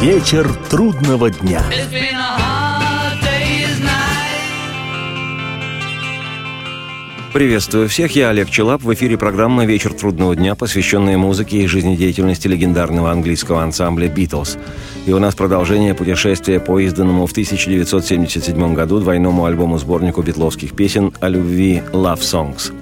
Вечер трудного дня. Приветствую всех, я Олег Челап. В эфире программа «Вечер трудного дня», посвященная музыке и жизнедеятельности легендарного английского ансамбля «Битлз». И у нас продолжение путешествия по изданному в 1977 году двойному альбому-сборнику битловских песен о любви «Love Songs».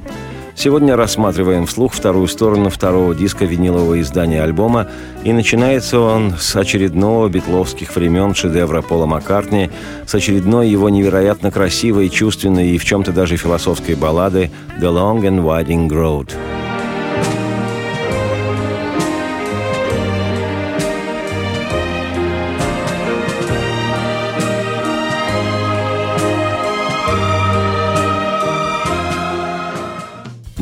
Сегодня рассматриваем вслух вторую сторону второго диска винилового издания альбома, и начинается он с очередного битловских времен шедевра Пола Маккартни, с очередной его невероятно красивой, чувственной и в чем-то даже философской баллады «The Long and Winding Road».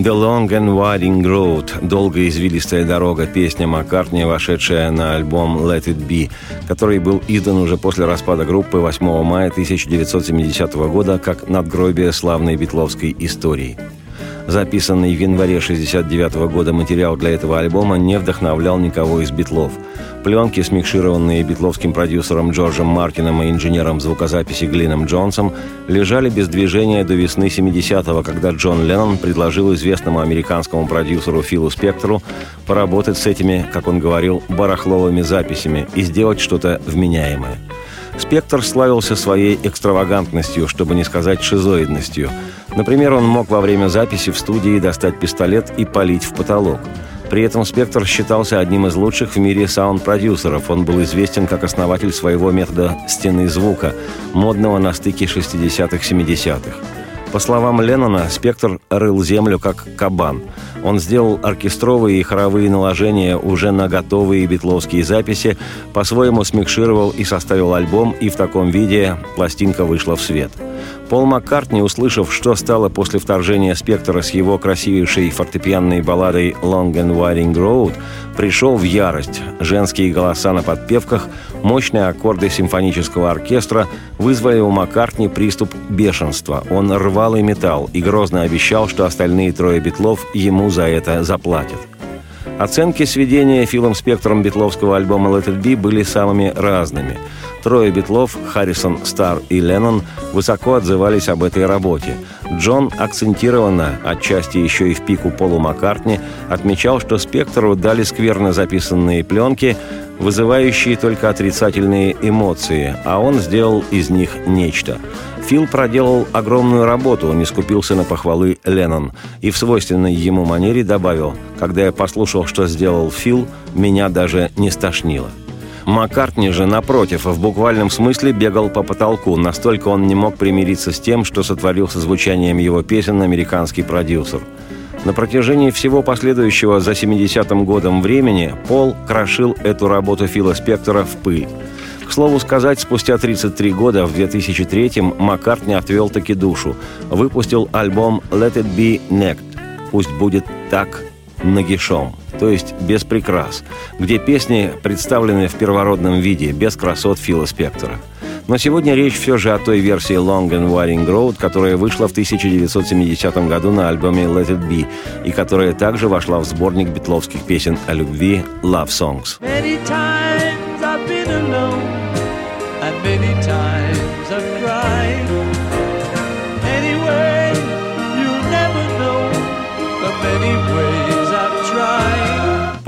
«The Long and Winding Road» – «Долгая извилистая дорога» – песня Маккартни, вошедшая на альбом «Let It Be», который был издан уже после распада группы 8 мая 1970 года как надгробие славной битловской истории – Записанный в январе 1969 года материал для этого альбома не вдохновлял никого из битлов. Пленки, смикшированные битловским продюсером Джорджем Мартином и инженером звукозаписи Глином Джонсом, лежали без движения до весны 70-го, когда Джон Леннон предложил известному американскому продюсеру Филу Спектору поработать с этими, как он говорил, барахловыми записями и сделать что-то вменяемое. Спектр славился своей экстравагантностью, чтобы не сказать шизоидностью. Например, он мог во время записи в студии достать пистолет и палить в потолок. При этом Спектр считался одним из лучших в мире саунд-продюсеров. Он был известен как основатель своего метода «стены звука», модного на стыке 60-х-70-х. По словам Леннона, Спектр рыл землю как кабан. Он сделал оркестровые и хоровые наложения уже на готовые битловские записи, по-своему смикшировал и составил альбом, и в таком виде пластинка вышла в свет – Пол Маккартни, услышав, что стало после вторжения «Спектра» с его красивейшей фортепианной балладой «Long and Winding Road», пришел в ярость. Женские голоса на подпевках, мощные аккорды симфонического оркестра вызвали у Маккартни приступ бешенства. Он рвал и металл и грозно обещал, что остальные трое битлов ему за это заплатят. Оценки сведения Филом Спектром битловского альбома «Let It Be» были самыми разными. Трое битлов, Харрисон, Стар и Леннон, высоко отзывались об этой работе. Джон акцентированно, отчасти еще и в пику Полу Маккартни, отмечал, что Спектру дали скверно записанные пленки, вызывающие только отрицательные эмоции, а он сделал из них нечто. Фил проделал огромную работу, не скупился на похвалы Леннон, и в свойственной ему манере добавил, «Когда я послушал, что сделал Фил, меня даже не стошнило». Маккартни же, напротив, в буквальном смысле бегал по потолку, настолько он не мог примириться с тем, что сотворил со звучанием его песен американский продюсер. На протяжении всего последующего за 70-м годом времени Пол крошил эту работу Фила Спектора в пыль. К слову сказать, спустя 33 года, в 2003-м, Маккартни отвел таки душу. Выпустил альбом «Let it be necked» – «Пусть будет так нагишом» то есть без прикрас, где песни представлены в первородном виде, без красот Фила Спектора. Но сегодня речь все же о той версии Long and Winding Road, которая вышла в 1970 году на альбоме Let It Be и которая также вошла в сборник битловских песен о любви Love Songs.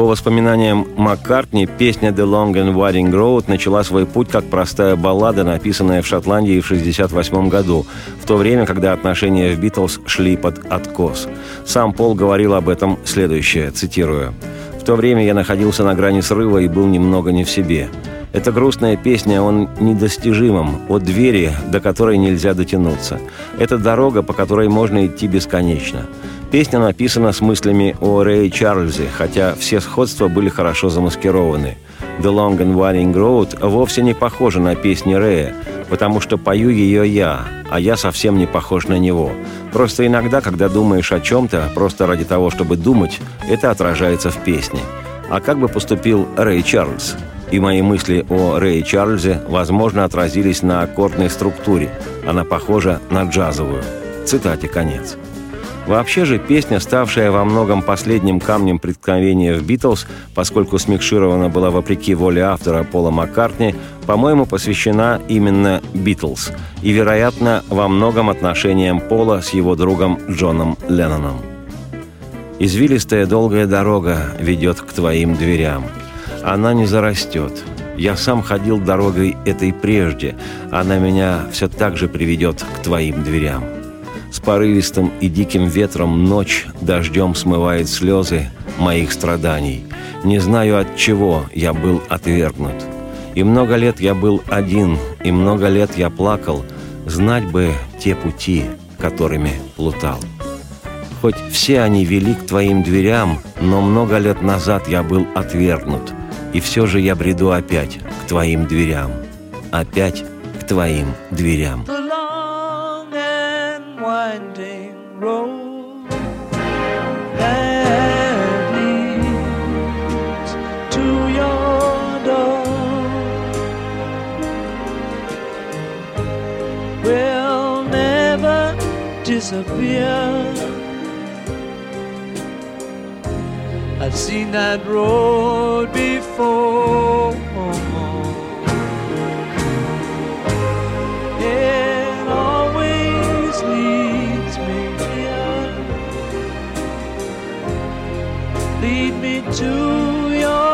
Воспоминаниям Маккартни, песня «The Long and Winding Road» начала свой путь как простая баллада, написанная в Шотландии в 1968 году, в то время, когда отношения в «Битлз» шли под откос. Сам Пол говорил об этом следующее, цитирую. «В то время я находился на грани срыва и был немного не в себе. Эта грустная песня он недостижимом, от двери, до которой нельзя дотянуться. Это дорога, по которой можно идти бесконечно. Песня написана с мыслями о Рэе Чарльзе, хотя все сходства были хорошо замаскированы. «The Long and Winding Road» вовсе не похожа на песни Рэя, потому что пою ее я, а я совсем не похож на него. Просто иногда, когда думаешь о чем-то, просто ради того, чтобы думать, это отражается в песне. А как бы поступил Рэй Чарльз? И мои мысли о Рэе Чарльзе, возможно, отразились на аккордной структуре. Она похожа на джазовую. Цитате конец. Вообще же песня, ставшая во многом последним камнем преткновения в «Битлз», поскольку смикширована была вопреки воле автора Пола Маккартни, по-моему, посвящена именно «Битлз» и, вероятно, во многом отношениям Пола с его другом Джоном Ленноном. «Извилистая долгая дорога ведет к твоим дверям. Она не зарастет. Я сам ходил дорогой этой прежде. Она меня все так же приведет к твоим дверям». С порывистым и диким ветром ночь дождем смывает слезы моих страданий. Не знаю от чего я был отвергнут. И много лет я был один, и много лет я плакал. Знать бы те пути, которыми плутал. Хоть все они вели к твоим дверям, но много лет назад я был отвергнут. И все же я бреду опять к твоим дверям. Опять к твоим дверям. road that leads to your door will never disappear. I've seen that road before. Lead me to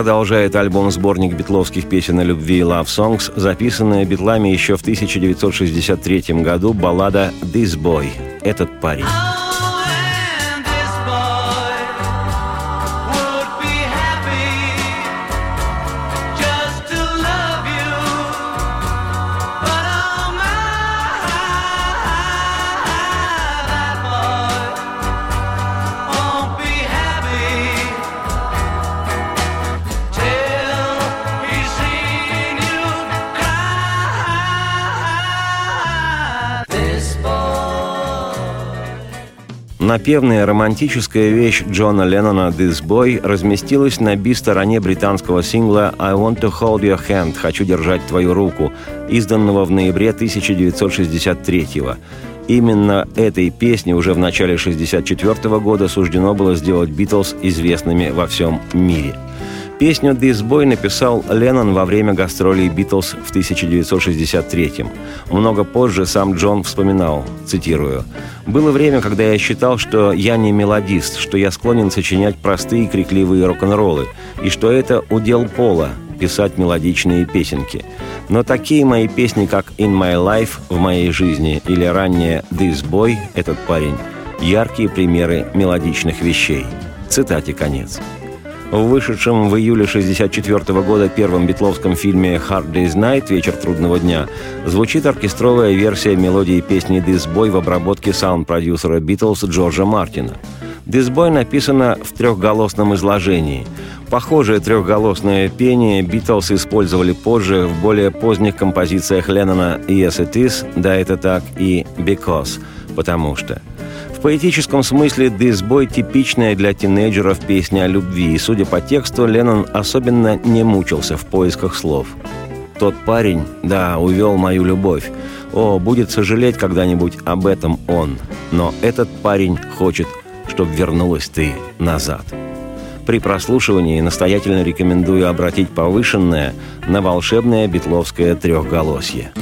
продолжает альбом-сборник битловских песен о любви «Love Songs», записанная битлами еще в 1963 году баллада «This Boy» — «Этот парень». Напевная романтическая вещь Джона Леннона «This Boy» разместилась на би-стороне британского сингла «I want to hold your hand» – «Хочу держать твою руку», изданного в ноябре 1963 года. Именно этой песне уже в начале 1964 года суждено было сделать «Битлз» известными во всем мире – Песню «This Boy» написал Леннон во время гастролей «Битлз» в 1963-м. Много позже сам Джон вспоминал, цитирую, «Было время, когда я считал, что я не мелодист, что я склонен сочинять простые крикливые рок-н-роллы, и что это удел Пола – писать мелодичные песенки. Но такие мои песни, как «In My Life» – «В моей жизни» или ранее «This Boy» – «Этот парень» – яркие примеры мелодичных вещей. Цитате конец. В вышедшем в июле 1964 года первом битловском фильме «Hard Day's Night» «Вечер трудного дня» звучит оркестровая версия мелодии песни «This Boy» в обработке саунд-продюсера «Битлз» Джорджа Мартина. «This Boy» написано в трехголосном изложении. Похожее трехголосное пение «Битлз» использовали позже в более поздних композициях Леннона «Yes, it is», «Да, это так» и «Because», «Потому что». Поэтическом смысле «This Boy» – типичная для тинейджеров песня о любви, и, судя по тексту, Леннон особенно не мучился в поисках слов. «Тот парень, да, увел мою любовь. О, будет сожалеть когда-нибудь об этом он. Но этот парень хочет, чтобы вернулась ты назад». При прослушивании настоятельно рекомендую обратить повышенное на волшебное битловское трехголосье.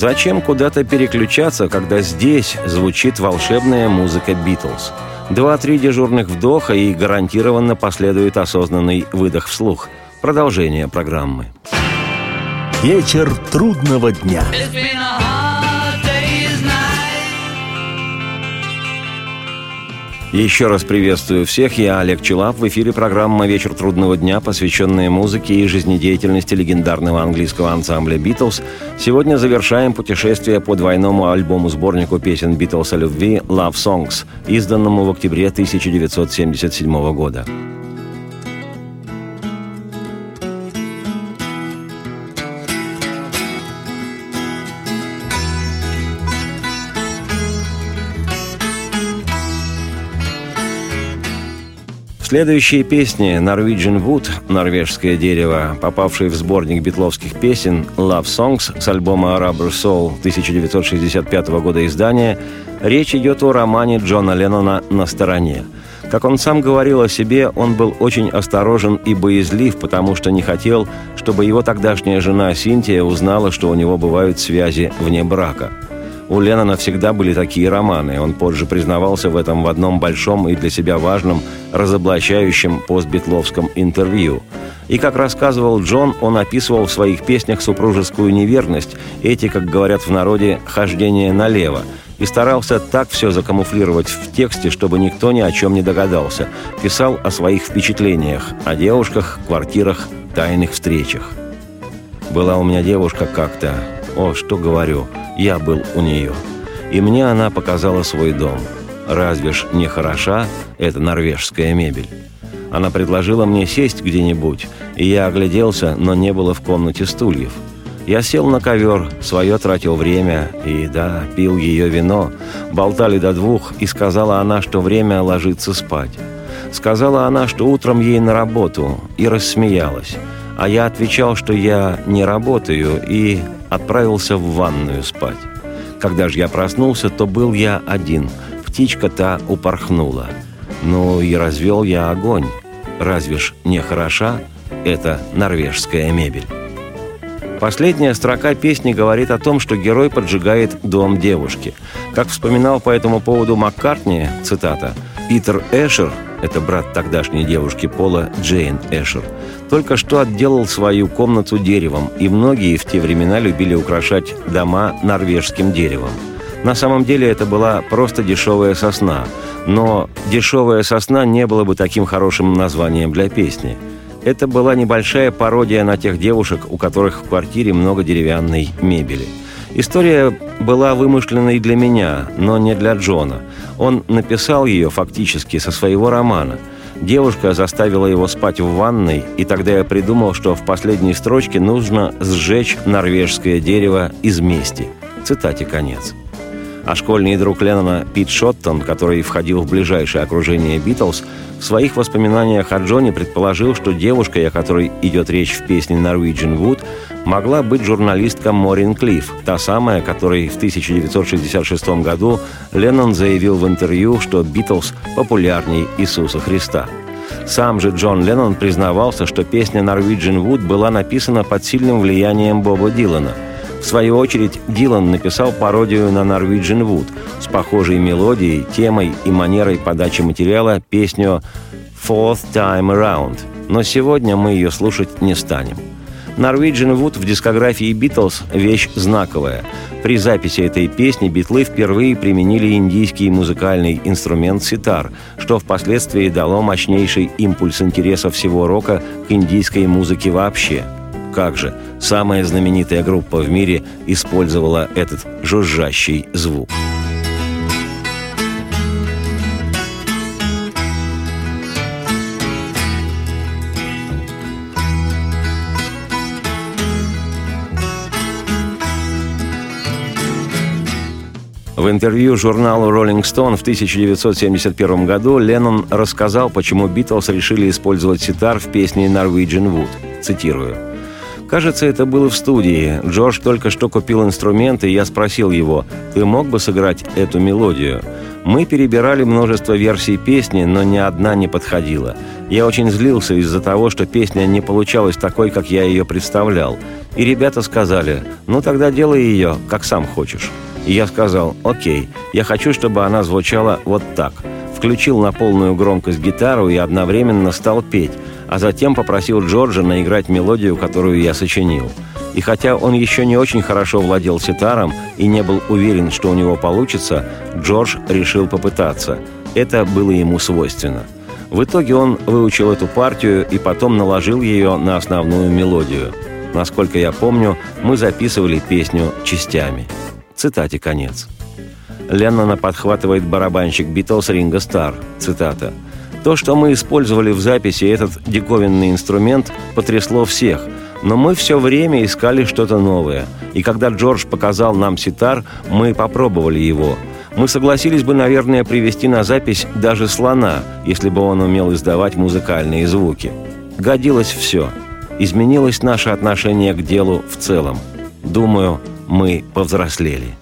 Зачем куда-то переключаться, когда здесь звучит волшебная музыка «Битлз»? Два-три дежурных вдоха и гарантированно последует осознанный выдох вслух. Продолжение программы. Вечер трудного дня. Еще раз приветствую всех. Я Олег Челап. В эфире программа «Вечер трудного дня», посвященная музыке и жизнедеятельности легендарного английского ансамбля «Битлз». Сегодня завершаем путешествие по двойному альбому-сборнику песен «Битлз» о любви «Love Songs», изданному в октябре 1977 года. Следующие песни. «Norwegian Wood» – «Норвежское дерево», попавшие в сборник битловских песен «Love Songs» с альбома «Rubber Soul» 1965 года издания, речь идет о романе Джона Леннона «На стороне». Как он сам говорил о себе, он был очень осторожен и боязлив, потому что не хотел, чтобы его тогдашняя жена Синтия узнала, что у него бывают связи вне брака – У Леннона всегда были такие романы. Он позже признавался в этом в одном большом и для себя важном разоблачающем постбитловском интервью. И, как рассказывал Джон, он описывал в своих песнях супружескую неверность, эти, как говорят в народе, хождение налево, и старался так все закамуфлировать в тексте, чтобы никто ни о чем не догадался. Писал о своих впечатлениях, о девушках, квартирах, тайных встречах. Была у меня девушка как-то, о, что говорю – я был у нее. И мне она показала свой дом. Разве ж не хороша эта норвежская мебель? Она предложила мне сесть где-нибудь, и я огляделся, но не было в комнате стульев. Я сел на ковер, свое тратил время, и, да, пил ее вино. Болтали до двух, и сказала она, что время ложиться спать. Сказала она, что утром ей на работу, и рассмеялась. А я отвечал, что я не работаю, и отправился в ванную спать. Когда же я проснулся, то был я один. Птичка та упорхнула. Ну и развел я огонь. Разве ж не хороша эта норвежская мебель? Последняя строка песни говорит о том, что герой поджигает дом девушки. Как вспоминал по этому поводу Маккартни, цитата, «Питер Эшер, это брат тогдашней девушки Пола Джейн Эшер, только что отделал свою комнату деревом, и многие в те времена любили украшать дома норвежским деревом. На самом деле это была просто дешевая сосна, но дешевая сосна не было бы таким хорошим названием для песни. Это была небольшая пародия на тех девушек, у которых в квартире много деревянной мебели. История была вымышленной для меня, но не для Джона. Он написал ее фактически со своего романа – Девушка заставила его спать в ванной, и тогда я придумал, что в последней строчке нужно сжечь норвежское дерево из мести. Цитате конец. А школьный друг Леннона Пит Шоттон, который входил в ближайшее окружение Битлз, в своих воспоминаниях о Джоне предположил, что девушкой, о которой идет речь в песне «Norwegian Wood», могла быть журналистка Морин Клифф, та самая, которой в 1966 году Леннон заявил в интервью, что «Битлз популярней Иисуса Христа». Сам же Джон Леннон признавался, что песня «Norwegian Wood» была написана под сильным влиянием Боба Дилана – в свою очередь, Дилан написал пародию на Norwegian Wood с похожей мелодией, темой и манерой подачи материала песню «Fourth Time Around», но сегодня мы ее слушать не станем. Norwegian Wood в дискографии Битлз – вещь знаковая. При записи этой песни битлы впервые применили индийский музыкальный инструмент ситар, что впоследствии дало мощнейший импульс интереса всего рока к индийской музыке вообще – как же, самая знаменитая группа в мире использовала этот жужжащий звук. В интервью журналу Rolling Stone в 1971 году Леннон рассказал, почему Битлз решили использовать ситар в песне «Norwegian Wood». Цитирую. Кажется, это было в студии. Джордж только что купил инструмент, и я спросил его, «Ты мог бы сыграть эту мелодию?» Мы перебирали множество версий песни, но ни одна не подходила. Я очень злился из-за того, что песня не получалась такой, как я ее представлял. И ребята сказали, ну тогда делай ее, как сам хочешь. И я сказал, окей, я хочу, чтобы она звучала вот так. Включил на полную громкость гитару и одновременно стал петь а затем попросил Джорджа наиграть мелодию, которую я сочинил. И хотя он еще не очень хорошо владел ситаром и не был уверен, что у него получится, Джордж решил попытаться. Это было ему свойственно. В итоге он выучил эту партию и потом наложил ее на основную мелодию. Насколько я помню, мы записывали песню частями. Цитате конец. Леннона подхватывает барабанщик Битлз Ринга Стар. Цитата. То, что мы использовали в записи этот диковинный инструмент, потрясло всех. Но мы все время искали что-то новое. И когда Джордж показал нам ситар, мы попробовали его. Мы согласились бы, наверное, привести на запись даже слона, если бы он умел издавать музыкальные звуки. Годилось все. Изменилось наше отношение к делу в целом. Думаю, мы повзрослели.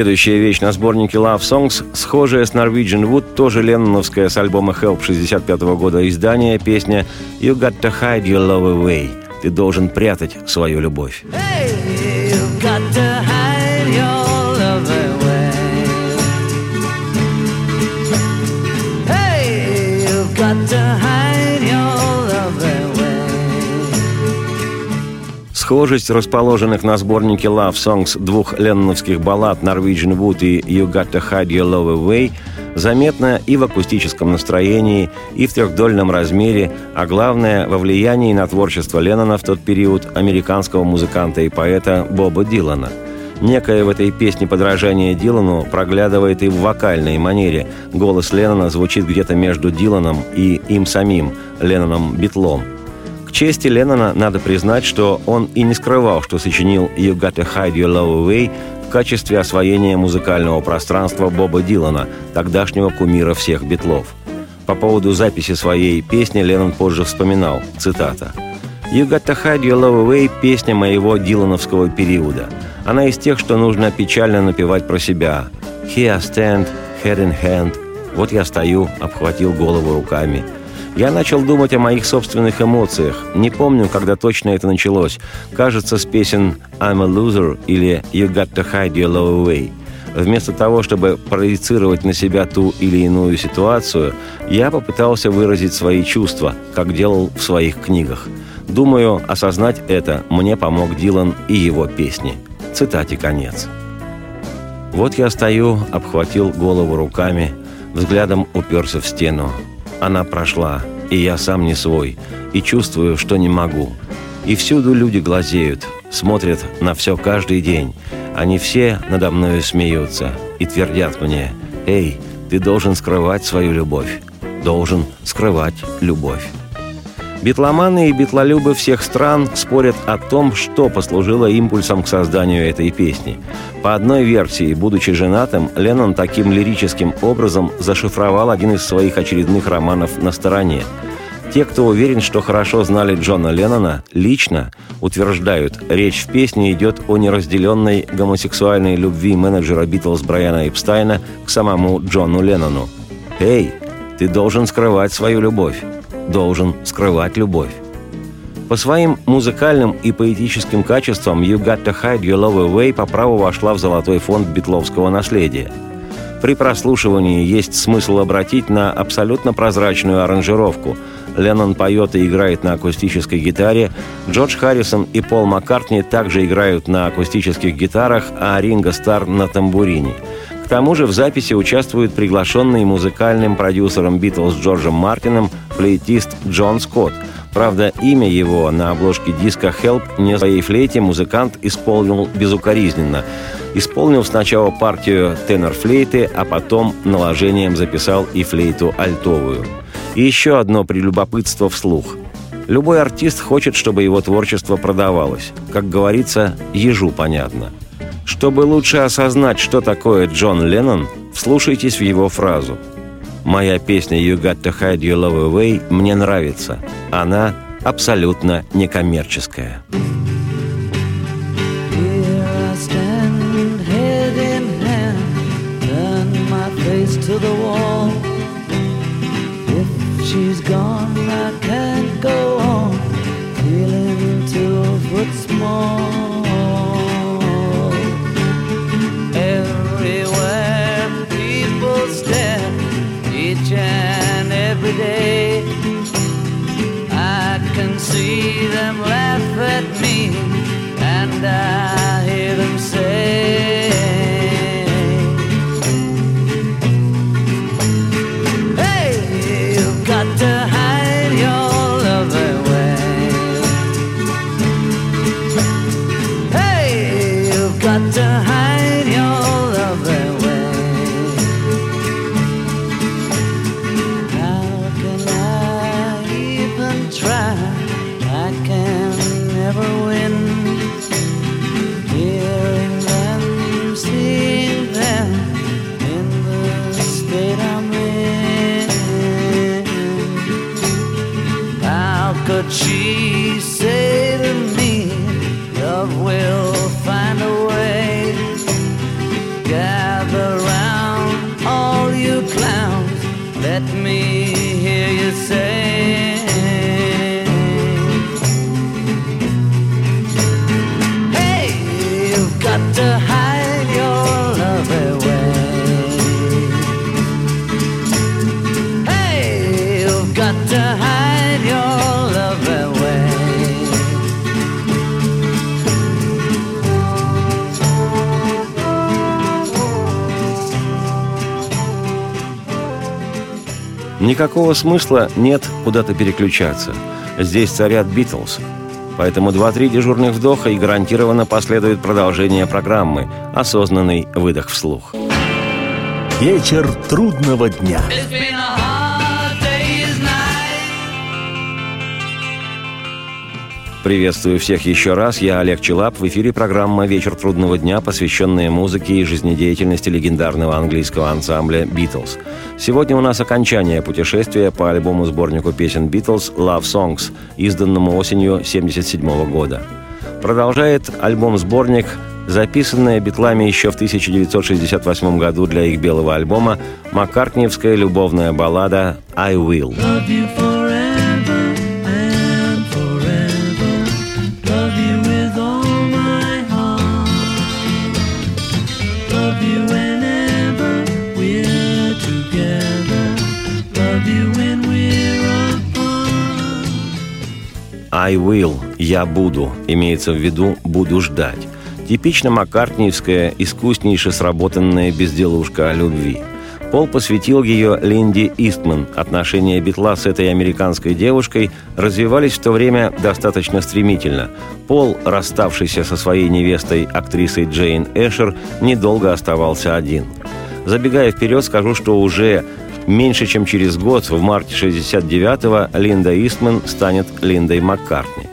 Следующая вещь на сборнике Love Songs, схожая с Norwegian Wood, тоже ленноновская с альбома Help 65 года издания, песня «You got to hide your love away». Ты должен прятать свою любовь. Hey, Схожесть расположенных на сборнике Love Songs двух ленноновских баллад Norwegian Wood и You Got to Hide Your Love Away заметна и в акустическом настроении, и в трехдольном размере, а главное – во влиянии на творчество Леннона в тот период американского музыканта и поэта Боба Дилана. Некое в этой песне подражание Дилану проглядывает и в вокальной манере. Голос Леннона звучит где-то между Диланом и им самим, Ленноном Битлом. К чести Леннона надо признать, что он и не скрывал, что сочинил «You Gotta Hide Your Love Away» в качестве освоения музыкального пространства Боба Дилана, тогдашнего кумира всех битлов. По поводу записи своей песни Леннон позже вспоминал, цитата, «You Got to Hide Your Love Away» – песня моего дилановского периода. Она из тех, что нужно печально напевать про себя. «Here I stand, head in hand». Вот я стою, обхватил голову руками – я начал думать о моих собственных эмоциях. Не помню, когда точно это началось. Кажется, с песен «I'm a loser» или «You got to hide your love away». Вместо того, чтобы проецировать на себя ту или иную ситуацию, я попытался выразить свои чувства, как делал в своих книгах. Думаю, осознать это мне помог Дилан и его песни. Цитате конец. Вот я стою, обхватил голову руками, взглядом уперся в стену. Она прошла, и я сам не свой, и чувствую, что не могу. И всюду люди глазеют, смотрят на все каждый день. Они все надо мною смеются и твердят мне, «Эй, ты должен скрывать свою любовь, должен скрывать любовь». Битломаны и битлолюбы всех стран спорят о том, что послужило импульсом к созданию этой песни. По одной версии, будучи женатым, Леннон таким лирическим образом зашифровал один из своих очередных романов «На стороне». Те, кто уверен, что хорошо знали Джона Леннона, лично утверждают, речь в песне идет о неразделенной гомосексуальной любви менеджера Битлз Брайана Эпстайна к самому Джону Леннону. «Эй, ты должен скрывать свою любовь, должен скрывать любовь». По своим музыкальным и поэтическим качествам «You Got to Hide Your Love Away» по праву вошла в золотой фонд битловского наследия. При прослушивании есть смысл обратить на абсолютно прозрачную аранжировку. Леннон поет и играет на акустической гитаре, Джордж Харрисон и Пол Маккартни также играют на акустических гитарах, а Ринго Стар на тамбурине. Тому же в записи участвует приглашенный музыкальным продюсером Битлз Джорджем Мартином флейтист Джон Скотт. Правда, имя его на обложке диска «Help» не своей флейте музыкант исполнил безукоризненно. Исполнил сначала партию тенор-флейты, а потом наложением записал и флейту альтовую. И еще одно прелюбопытство вслух. Любой артист хочет, чтобы его творчество продавалось. Как говорится, ежу понятно. Чтобы лучше осознать, что такое Джон Леннон, вслушайтесь в его фразу – Моя песня «You Got to Hide Your Love Away» мне нравится. Она абсолютно некоммерческая. To the wall. andar. Никакого смысла нет куда-то переключаться. Здесь царят Битлз. Поэтому 2-3 дежурных вдоха и гарантированно последует продолжение программы «Осознанный выдох вслух». Вечер трудного дня. It's been a Приветствую всех еще раз. Я Олег Челап. В эфире программа «Вечер трудного дня», посвященная музыке и жизнедеятельности легендарного английского ансамбля «Битлз». Сегодня у нас окончание путешествия по альбому-сборнику песен «Битлз» «Love Songs», изданному осенью 1977 года. Продолжает альбом-сборник записанная битлами еще в 1968 году для их белого альбома маккартниевская любовная баллада «I Will». «I will» – «Я буду» имеется в виду «буду ждать». Типично маккартниевская, искуснейше сработанная безделушка о любви. Пол посвятил ее Линди Истман. Отношения Битла с этой американской девушкой развивались в то время достаточно стремительно. Пол, расставшийся со своей невестой, актрисой Джейн Эшер, недолго оставался один. Забегая вперед, скажу, что уже меньше чем через год, в марте 69-го, Линда Истман станет Линдой Маккартни.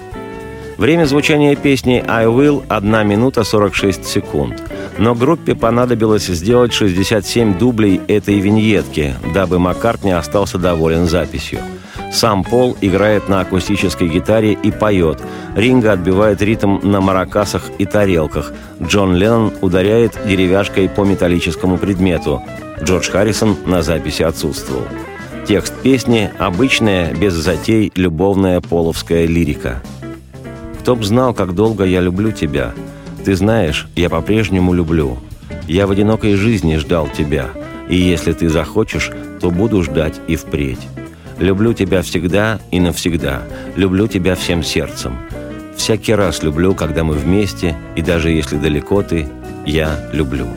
Время звучания песни «I Will» – 1 минута 46 секунд. Но группе понадобилось сделать 67 дублей этой виньетки, дабы Маккартни остался доволен записью. Сам Пол играет на акустической гитаре и поет. Ринга отбивает ритм на маракасах и тарелках. Джон Леннон ударяет деревяшкой по металлическому предмету. Джордж Харрисон на записи отсутствовал. Текст песни – обычная, без затей, любовная половская лирика – кто б знал, как долго я люблю тебя. Ты знаешь, я по-прежнему люблю. Я в одинокой жизни ждал тебя. И если ты захочешь, то буду ждать и впредь. Люблю тебя всегда и навсегда. Люблю тебя всем сердцем. Всякий раз люблю, когда мы вместе, и даже если далеко ты, я люблю.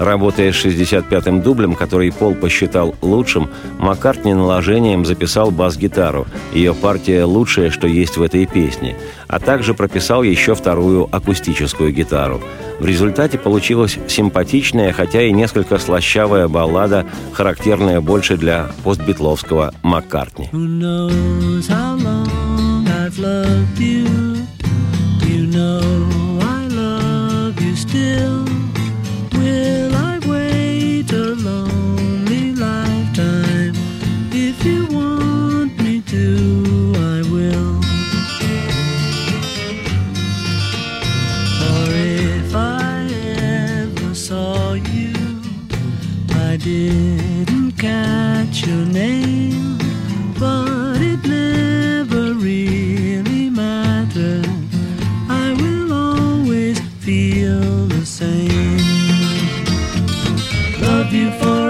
Работая с 65-м дублем, который Пол посчитал лучшим, Маккартни наложением записал бас-гитару. Ее партия лучшая, что есть в этой песне. А также прописал еще вторую акустическую гитару. В результате получилась симпатичная, хотя и несколько слащавая баллада, характерная больше для постбитловского Маккартни. Who knows how long I've loved you? Love you forever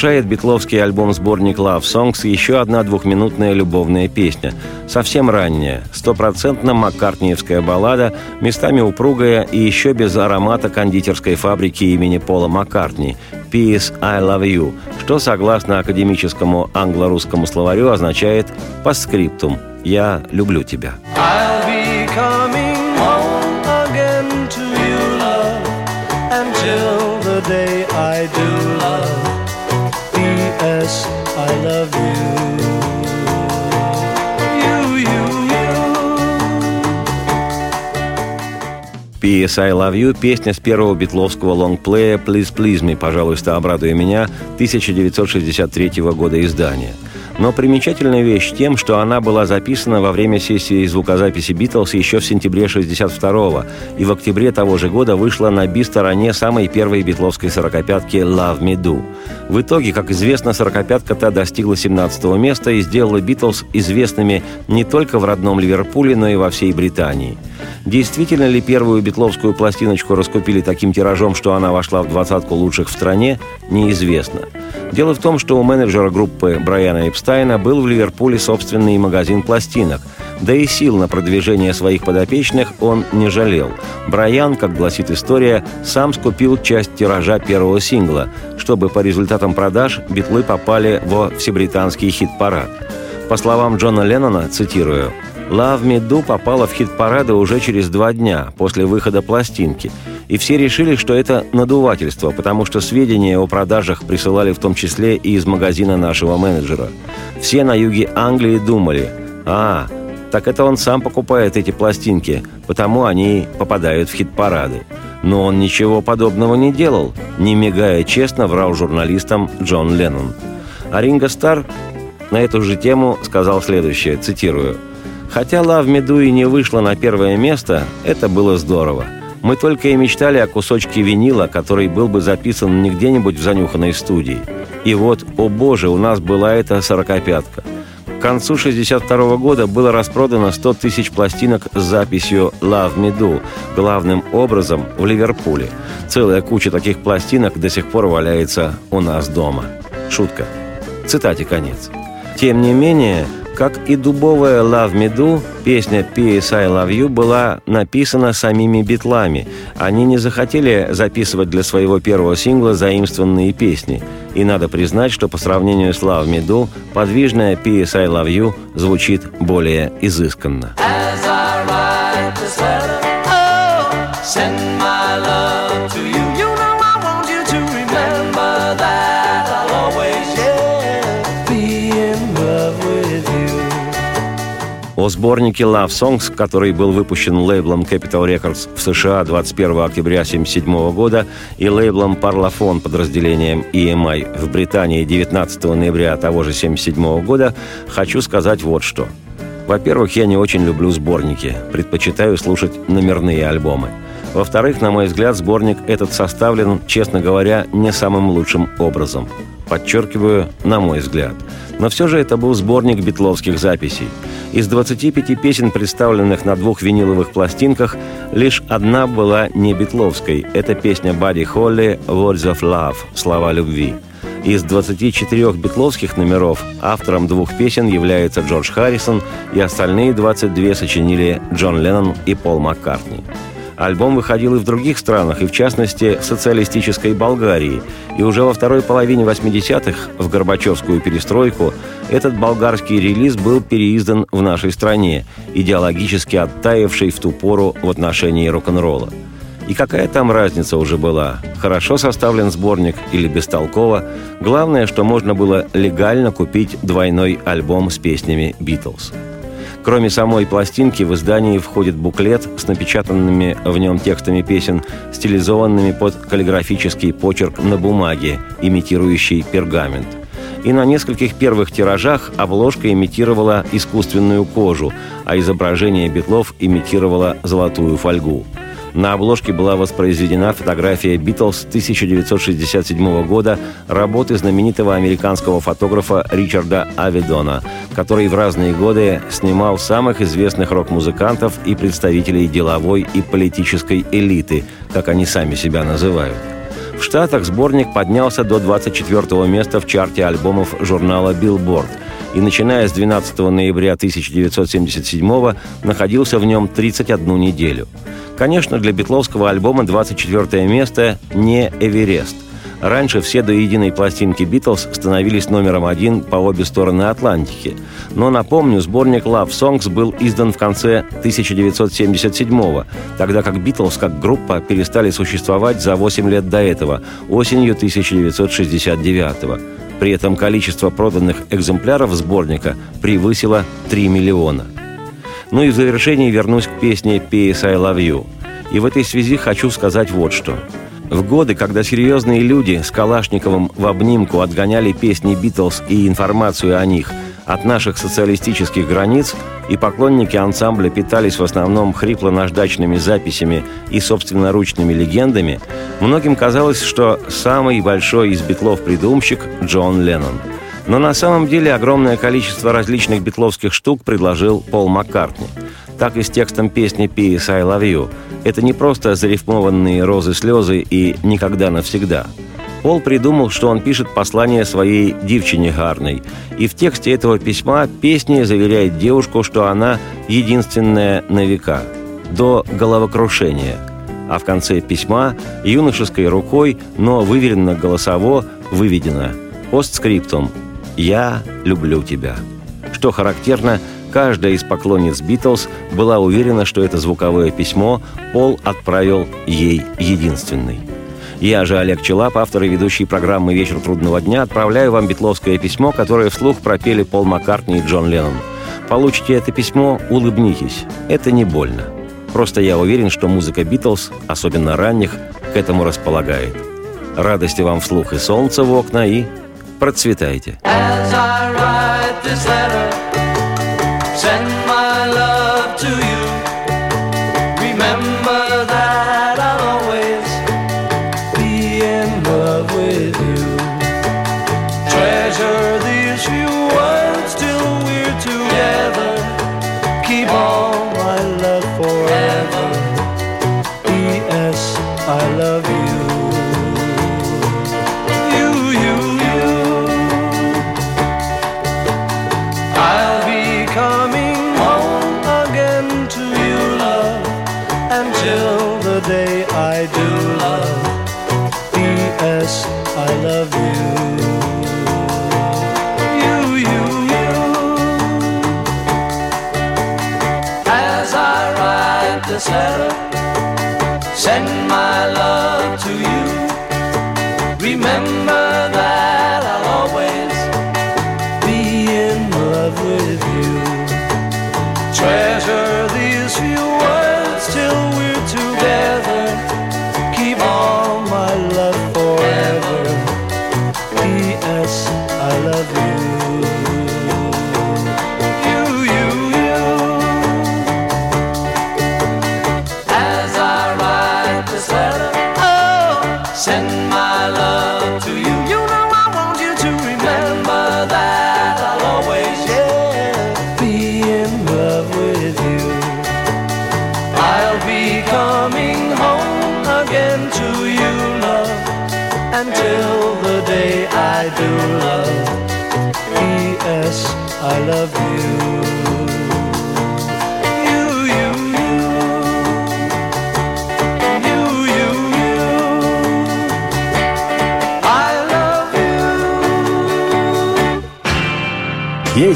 завершает битловский альбом-сборник Love Songs еще одна двухминутная любовная песня. Совсем ранняя, стопроцентно маккартниевская баллада, местами упругая и еще без аромата кондитерской фабрики имени Пола Маккартни «Peace, I love you», что, согласно академическому англо-русскому словарю, означает «постскриптум» «Я люблю тебя». I'll be coming home again to you, love, until the day I do love. P.S. I love you. P.S. I Love You – песня с первого битловского лонгплея «Please Please Me», «Пожалуйста, обрадуй меня» 1963 года издания. Но примечательная вещь тем, что она была записана во время сессии звукозаписи «Битлз» еще в сентябре 62 и в октябре того же года вышла на би-стороне самой первой битловской сорокопятки «Love Me Do». В итоге, как известно, сорокопятка-то достигла 17 места и сделала «Битлз» известными не только в родном Ливерпуле, но и во всей Британии. Действительно ли первую битловскую пластиночку раскупили таким тиражом, что она вошла в двадцатку лучших в стране, неизвестно. Дело в том, что у менеджера группы Брайана Эпстайна был в Ливерпуле собственный магазин пластинок, да и сил на продвижение своих подопечных он не жалел. Брайан, как гласит история, сам скупил часть тиража первого сингла, чтобы по результатам продаж битлы попали во всебританский хит-парад. По словам Джона Леннона, цитирую, «Love Me Do» попала в хит-парады уже через два дня после выхода пластинки, и все решили, что это надувательство, потому что сведения о продажах присылали в том числе и из магазина нашего менеджера. Все на юге Англии думали, «А, так это он сам покупает эти пластинки, потому они попадают в хит-парады». Но он ничего подобного не делал, не мигая честно врал журналистам Джон Леннон. А Ринго Стар на эту же тему сказал следующее, цитирую. «Хотя Me Do и не вышла на первое место, это было здорово. Мы только и мечтали о кусочке винила, который был бы записан не где-нибудь в занюханной студии. И вот, о боже, у нас была эта сорокопятка. К концу 62 года было распродано 100 тысяч пластинок с записью «Love Me Do», главным образом в Ливерпуле. Целая куча таких пластинок до сих пор валяется у нас дома. Шутка. Цитате конец. Тем не менее, как и дубовая «Love Me Do», песня «P.S. I Love You» была написана самими битлами. Они не захотели записывать для своего первого сингла заимствованные песни. И надо признать, что по сравнению с «Love Me Do» подвижная «P.S. I Love You» звучит более изысканно. As I write this letter, oh, send my сборнике Love Songs, который был выпущен лейблом Capital Records в США 21 октября 1977 года и лейблом Parlophone подразделением EMI в Британии 19 ноября того же 1977 года, хочу сказать вот что. Во-первых, я не очень люблю сборники, предпочитаю слушать номерные альбомы. Во-вторых, на мой взгляд, сборник этот составлен, честно говоря, не самым лучшим образом. Подчеркиваю, на мой взгляд. Но все же это был сборник битловских записей. Из 25 песен, представленных на двух виниловых пластинках, лишь одна была не битловской. Это песня Бадди Холли «Words of Love» – «Слова любви». Из 24 битловских номеров автором двух песен является Джордж Харрисон, и остальные 22 сочинили Джон Леннон и Пол Маккартни. Альбом выходил и в других странах, и в частности в социалистической Болгарии. И уже во второй половине 80-х, в Горбачевскую перестройку, этот болгарский релиз был переиздан в нашей стране, идеологически оттаивший в ту пору в отношении рок-н-ролла. И какая там разница уже была? Хорошо составлен сборник или бестолково? Главное, что можно было легально купить двойной альбом с песнями «Битлз». Кроме самой пластинки, в издании входит буклет с напечатанными в нем текстами песен, стилизованными под каллиграфический почерк на бумаге, имитирующий пергамент. И на нескольких первых тиражах обложка имитировала искусственную кожу, а изображение битлов имитировало золотую фольгу – на обложке была воспроизведена фотография «Битлз» 1967 года работы знаменитого американского фотографа Ричарда Авидона, который в разные годы снимал самых известных рок-музыкантов и представителей деловой и политической элиты, как они сами себя называют. В Штатах сборник поднялся до 24 места в чарте альбомов журнала Billboard и, начиная с 12 ноября 1977 находился в нем 31 неделю – Конечно, для битловского альбома 24 место не Эверест. Раньше все до единой пластинки «Битлз» становились номером один по обе стороны Атлантики. Но, напомню, сборник «Love Songs» был издан в конце 1977-го, тогда как «Битлз» как группа перестали существовать за 8 лет до этого, осенью 1969-го. При этом количество проданных экземпляров сборника превысило 3 миллиона – ну и в завершении вернусь к песне «P.S. I Love You». И в этой связи хочу сказать вот что. В годы, когда серьезные люди с Калашниковым в обнимку отгоняли песни «Битлз» и информацию о них от наших социалистических границ, и поклонники ансамбля питались в основном хрипло-наждачными записями и собственноручными легендами, многим казалось, что самый большой из битлов-придумщик – Джон Леннон – но на самом деле огромное количество различных битловских штук предложил Пол Маккартни. Так и с текстом песни «P.S. I Love You». Это не просто зарифмованные розы-слезы и «никогда навсегда». Пол придумал, что он пишет послание своей девчине Гарной. И в тексте этого письма песня заверяет девушку, что она единственная на века. До головокрушения. А в конце письма юношеской рукой, но выверенно голосово, выведено постскриптум «Я люблю тебя». Что характерно, каждая из поклонниц «Битлз» была уверена, что это звуковое письмо Пол отправил ей единственный. Я же, Олег Челап, автор и ведущий программы «Вечер трудного дня», отправляю вам битловское письмо, которое вслух пропели Пол Маккартни и Джон Леннон. Получите это письмо, улыбнитесь. Это не больно. Просто я уверен, что музыка «Битлз», особенно ранних, к этому располагает. Радости вам вслух и солнца в окна, и Процветайте. As I write this letter, send this letter, send my love to you.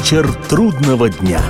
Вечер трудного дня.